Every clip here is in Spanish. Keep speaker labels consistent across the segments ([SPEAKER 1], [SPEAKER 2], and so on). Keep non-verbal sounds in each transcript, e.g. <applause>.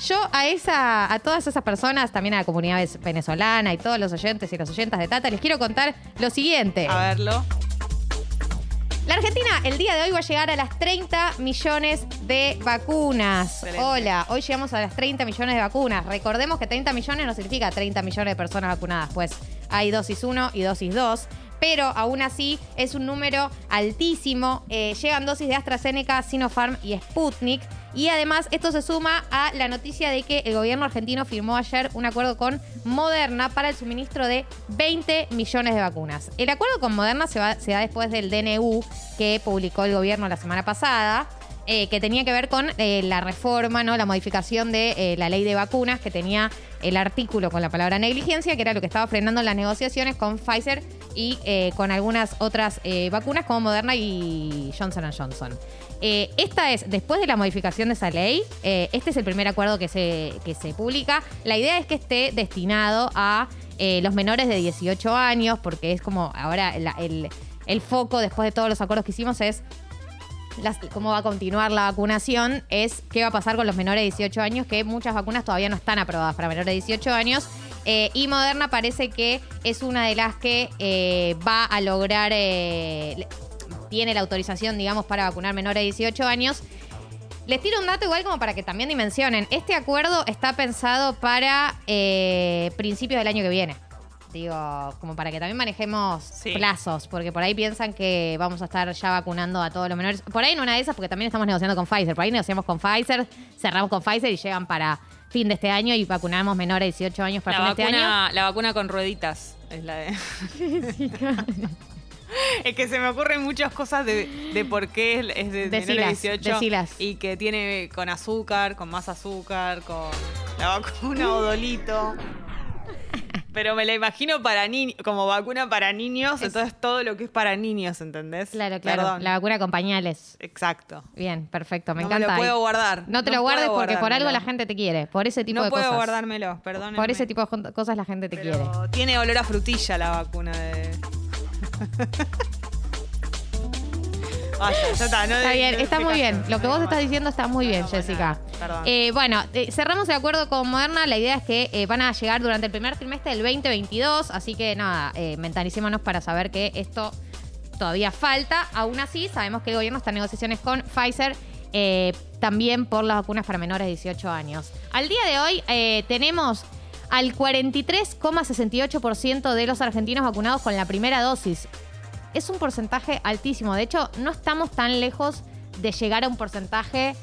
[SPEAKER 1] Yo a esa, a todas esas personas, también a la comunidad venezolana y todos los oyentes y las oyentas de Tata, les quiero contar lo siguiente.
[SPEAKER 2] A verlo.
[SPEAKER 1] La Argentina el día de hoy va a llegar a las 30 millones de vacunas.
[SPEAKER 2] Excelente.
[SPEAKER 1] Hola, hoy llegamos a las 30 millones de vacunas. Recordemos que 30 millones no significa 30 millones de personas vacunadas, pues hay dosis 1 y dosis 2. Pero aún así es un número altísimo. Eh, llegan dosis de AstraZeneca, Sinopharm y Sputnik. Y además esto se suma a la noticia de que el gobierno argentino firmó ayer un acuerdo con Moderna para el suministro de 20 millones de vacunas. El acuerdo con Moderna se, da después del DNU que publicó el gobierno la semana pasada. eh, que tenía que ver con eh, la reforma, ¿no? La modificación de eh, la ley de vacunas, que tenía el artículo con la palabra negligencia, que era lo que estaba frenando las negociaciones con Pfizer y eh, con algunas otras eh, vacunas como Moderna y Johnson Johnson. Eh, esta es, después de la modificación de esa ley, este es el primer acuerdo que se, que se publica. La idea es que esté destinado a los menores de 18 años, porque es como ahora el, el foco después de todos los acuerdos que hicimos es cómo va a continuar la vacunación es qué va a pasar con los menores de 18 años, que muchas vacunas todavía no están aprobadas para menores de 18 años. Eh, y Moderna parece que es una de las que eh, va a lograr, eh, tiene la autorización, digamos, para vacunar menores de 18 años. Les tiro un dato igual como para que también dimensionen. Este acuerdo está pensado para principios del año que viene. Digo, como para que también manejemos
[SPEAKER 2] Sí.
[SPEAKER 1] plazos, porque por ahí piensan que vamos a estar ya vacunando a todos los menores. Por ahí en una de esas, porque también estamos negociando con Pfizer. Por ahí negociamos con Pfizer, cerramos con Pfizer y llegan para fin de este año y vacunamos menores de 18 años para
[SPEAKER 2] La
[SPEAKER 1] fin de este año.
[SPEAKER 2] vacuna, la vacuna con rueditas es la de. <laughs> es que se me ocurren muchas cosas de, de por qué es, es de menores de
[SPEAKER 1] Decilas,
[SPEAKER 2] 18
[SPEAKER 1] decilas.
[SPEAKER 2] y que tiene con azúcar, con más azúcar, con la vacuna odolito. Pero me la imagino para niños, como vacuna para niños, entonces todo lo que es para niños, ¿entendés?
[SPEAKER 1] Claro, claro.
[SPEAKER 2] Perdón.
[SPEAKER 1] La vacuna con pañales.
[SPEAKER 2] Exacto.
[SPEAKER 1] Bien, perfecto. Me
[SPEAKER 2] no
[SPEAKER 1] encanta.
[SPEAKER 2] me lo puedo
[SPEAKER 1] ahí.
[SPEAKER 2] guardar.
[SPEAKER 1] No te lo guardes
[SPEAKER 2] puedo
[SPEAKER 1] porque por algo la gente te quiere. Por ese tipo
[SPEAKER 2] no
[SPEAKER 1] de
[SPEAKER 2] puedo
[SPEAKER 1] cosas.
[SPEAKER 2] guardármelo, perdón.
[SPEAKER 1] Por ese tipo de cosas la gente te quiere.
[SPEAKER 2] Tiene olor a frutilla la vacuna de. <laughs> Ya está, no
[SPEAKER 1] Está
[SPEAKER 2] de-
[SPEAKER 1] bien, está muy bien. Lo que vos estás diciendo está muy bien, Jessica.
[SPEAKER 2] perdón.
[SPEAKER 1] Eh, bueno, eh, cerramos el acuerdo con Moderna. La idea es que eh, van a llegar durante el primer trimestre del 2022. Así que nada, mentalicémonos para saber que esto todavía falta. Aún así, sabemos que el gobierno está en negociaciones con Pfizer. también por las vacunas para menores de 18 años. Al día de hoy tenemos al 43,68% de los argentinos vacunados con la primera dosis es un porcentaje altísimo. De hecho, no estamos tan lejos de llegar a un porcentaje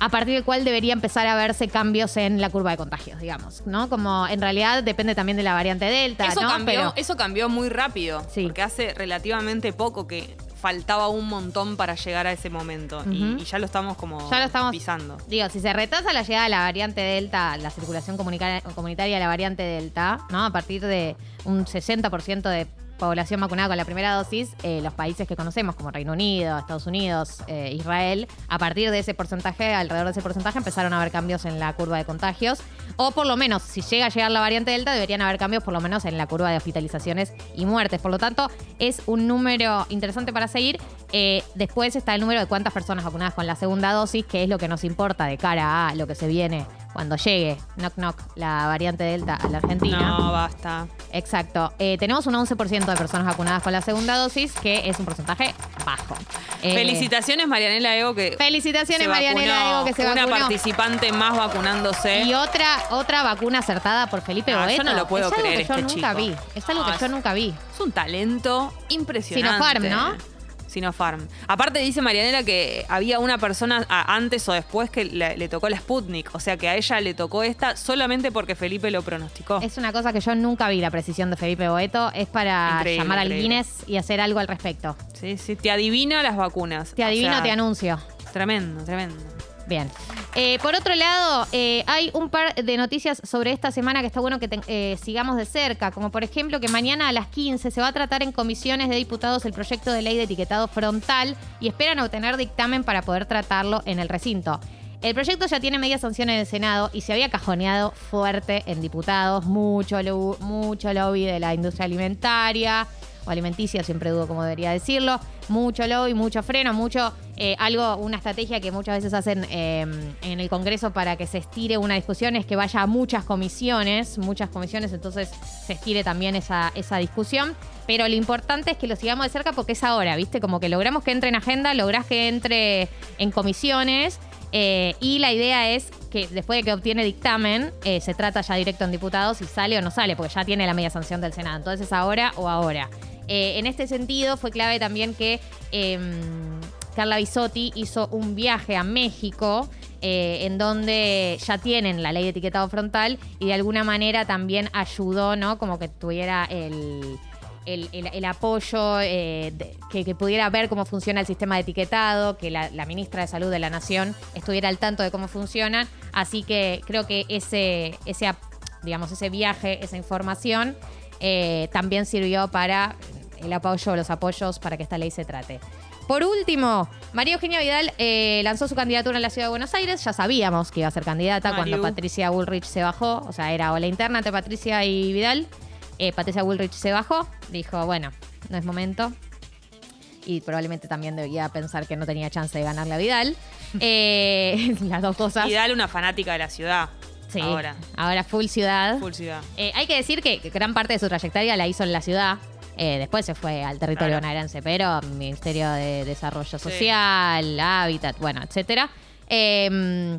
[SPEAKER 1] a partir del cual debería empezar a verse cambios en la curva de contagios, digamos, ¿no? Como en realidad depende también de la variante Delta,
[SPEAKER 2] Eso,
[SPEAKER 1] ¿no?
[SPEAKER 2] cambió,
[SPEAKER 1] Pero
[SPEAKER 2] eso cambió muy rápido.
[SPEAKER 1] Sí.
[SPEAKER 2] Porque hace relativamente poco que faltaba un montón para llegar a ese momento. y, ya lo estamos como
[SPEAKER 1] ya lo estamos
[SPEAKER 2] pisando.
[SPEAKER 1] Digo, si se retrasa la llegada de la variante Delta, la circulación comunitaria de la variante Delta, ¿no? A partir de un 60% de población vacunada con la primera dosis, eh, los países que conocemos, como Reino Unido, Estados Unidos, eh, Israel, a partir de ese porcentaje, alrededor de ese porcentaje, empezaron a haber cambios en la curva de contagios. O por lo menos, si llega a llegar la variante Delta, deberían haber cambios por lo menos en la curva de hospitalizaciones y muertes. Por lo tanto, es un número interesante para seguir. Eh, después está el número de cuántas personas vacunadas con la segunda dosis, que es lo que nos importa de cara a lo que se viene cuando llegue, knock knock, la variante Delta a la Argentina.
[SPEAKER 2] No, basta.
[SPEAKER 1] Exacto. Eh, tenemos un 11% de personas vacunadas con la segunda dosis, que es un porcentaje bajo. Eh,
[SPEAKER 2] Felicitaciones, Marianela Ego, que.
[SPEAKER 1] Felicitaciones,
[SPEAKER 2] se
[SPEAKER 1] Marianela
[SPEAKER 2] vacunó.
[SPEAKER 1] Ego, que se
[SPEAKER 2] Una
[SPEAKER 1] vacunó.
[SPEAKER 2] participante más vacunándose.
[SPEAKER 1] Y otra, otra vacuna acertada por Felipe
[SPEAKER 2] Ah, yo
[SPEAKER 1] Boeto.
[SPEAKER 2] no lo puedo
[SPEAKER 1] es algo
[SPEAKER 2] creer,
[SPEAKER 1] que yo
[SPEAKER 2] este
[SPEAKER 1] nunca
[SPEAKER 2] chico.
[SPEAKER 1] vi. Es algo
[SPEAKER 2] No,
[SPEAKER 1] que yo
[SPEAKER 2] es-
[SPEAKER 1] nunca vi.
[SPEAKER 2] Es un talento impresionante.
[SPEAKER 1] Sinopharm, ¿no?
[SPEAKER 2] Sinopharm. Aparte dice Marianela que había una persona antes o después que le, le tocó la Sputnik. O sea que a ella le tocó esta solamente porque Felipe lo pronosticó.
[SPEAKER 1] Es una cosa que yo nunca vi la precisión de Felipe Boeto. Es para
[SPEAKER 2] Increíble,
[SPEAKER 1] llamar al
[SPEAKER 2] increíble.
[SPEAKER 1] Guinness y hacer algo al respecto.
[SPEAKER 2] Sí, sí, te adivina las vacunas.
[SPEAKER 1] Te
[SPEAKER 2] O
[SPEAKER 1] adivino,
[SPEAKER 2] sea,
[SPEAKER 1] te anuncio.
[SPEAKER 2] Tremendo, tremendo.
[SPEAKER 1] Bien. Eh, por otro lado, eh, hay un par de noticias sobre esta semana que está bueno que eh, sigamos de cerca, como por ejemplo que mañana a las 15 se va a tratar en comisiones de diputados el proyecto de ley de etiquetado frontal y esperan obtener dictamen para poder tratarlo en el recinto. El proyecto ya tiene media sanción en el Senado y se había cajoneado fuerte en diputados, mucho, mucho lobby de la industria alimentaria, o alimenticia, siempre dudo cómo debería decirlo. Mucho lobby, mucho freno, mucho eh, algo, una estrategia que muchas veces hacen eh, en el Congreso para que se estire una discusión es que vaya a muchas comisiones, muchas comisiones, entonces se estire también esa, esa discusión. Pero lo importante es que lo sigamos de cerca porque es ahora, ¿viste? Como que logramos que entre en agenda, lográs que entre en comisiones. eh, y la idea es que después de que obtiene dictamen, eh, se trata ya directo en diputados si sale o no sale, porque ya tiene la media sanción del Senado. Entonces, ahora o ahora. Eh, en este sentido, fue clave también que em, Carla Bisotti hizo un viaje a México. eh, en donde ya tienen la ley de etiquetado frontal y de alguna manera también ayudó, ¿no? Como que tuviera el, el, el- apoyo, eh, que, pudiera ver cómo funciona el sistema de etiquetado, que la, ministra de Salud de la Nación estuviera al tanto de cómo funcionan. Así que creo que ese, ese digamos, ese viaje, esa información, también sirvió para el apoyo, los apoyos para que esta ley se trate. Por último, María Eugenia Vidal eh, lanzó su candidatura en la ciudad de Buenos Aires. Ya sabíamos que iba a ser candidata cuando Patricia Bullrich se bajó. O sea, era o la interna entre Patricia y Vidal. Eh, Patricia Bullrich se bajó. Dijo, bueno, no es momento. Y probablemente también debía pensar que no tenía chance de ganarle a Vidal. <laughs> Eh, <laughs> las dos cosas.
[SPEAKER 2] Dale una fanática de la ciudad.
[SPEAKER 1] Sí,
[SPEAKER 2] Ahora.
[SPEAKER 1] ahora full ciudad.
[SPEAKER 2] Full ciudad.
[SPEAKER 1] Hay que decir que gran parte de su trayectoria la hizo en la ciudad. Eh, después se fue al territorio bonaerense, pero Ministerio de Desarrollo. Social, Hábitat, bueno, etcétera. Eh,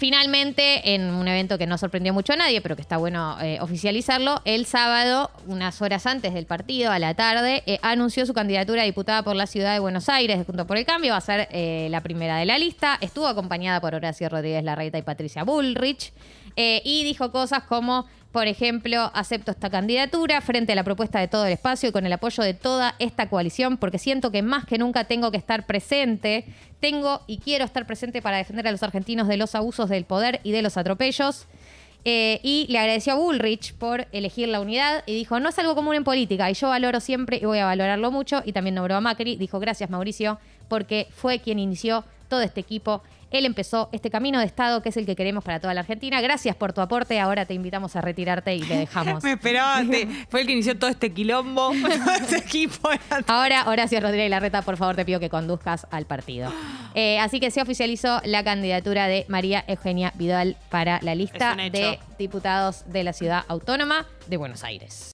[SPEAKER 1] Finalmente, en un evento que no sorprendió mucho a nadie, pero que está bueno eh, oficializarlo, el sábado, unas horas antes del partido, a la tarde, eh, anunció su candidatura a diputada por la ciudad de Buenos Aires, de Junto por el Cambio, va a ser eh, la primera de la lista. Estuvo acompañada por Horacio Rodríguez Larreta y Patricia Bullrich, y dijo cosas como, por ejemplo, acepto esta candidatura frente a la propuesta de todo el espacio y con el apoyo de toda esta coalición, porque siento que más que nunca tengo que estar presente, tengo y quiero estar presente para defender a los argentinos de los abusos del poder y de los atropellos. Eh, y le agradeció a Bullrich por elegir la unidad y dijo, no es algo común en política y yo valoro siempre y voy a valorarlo mucho. Y también nombró a Macri, dijo, gracias Mauricio, porque fue quien inició todo este equipo. Él empezó este camino de Estado que es el que queremos para toda la Argentina. Gracias por tu aporte. Ahora te invitamos a retirarte y le dejamos. <laughs>
[SPEAKER 2] Me esperaba, te- fue el que inició todo este quilombo, <laughs> <laughs> todo este equipo.
[SPEAKER 1] Ahora, Horacio Rodríguez Larreta, por favor, te pido que conduzcas al partido. Eh, así que se oficializó la candidatura de María Eugenia Vidal para la lista de diputados de la ciudad autónoma de Buenos Aires.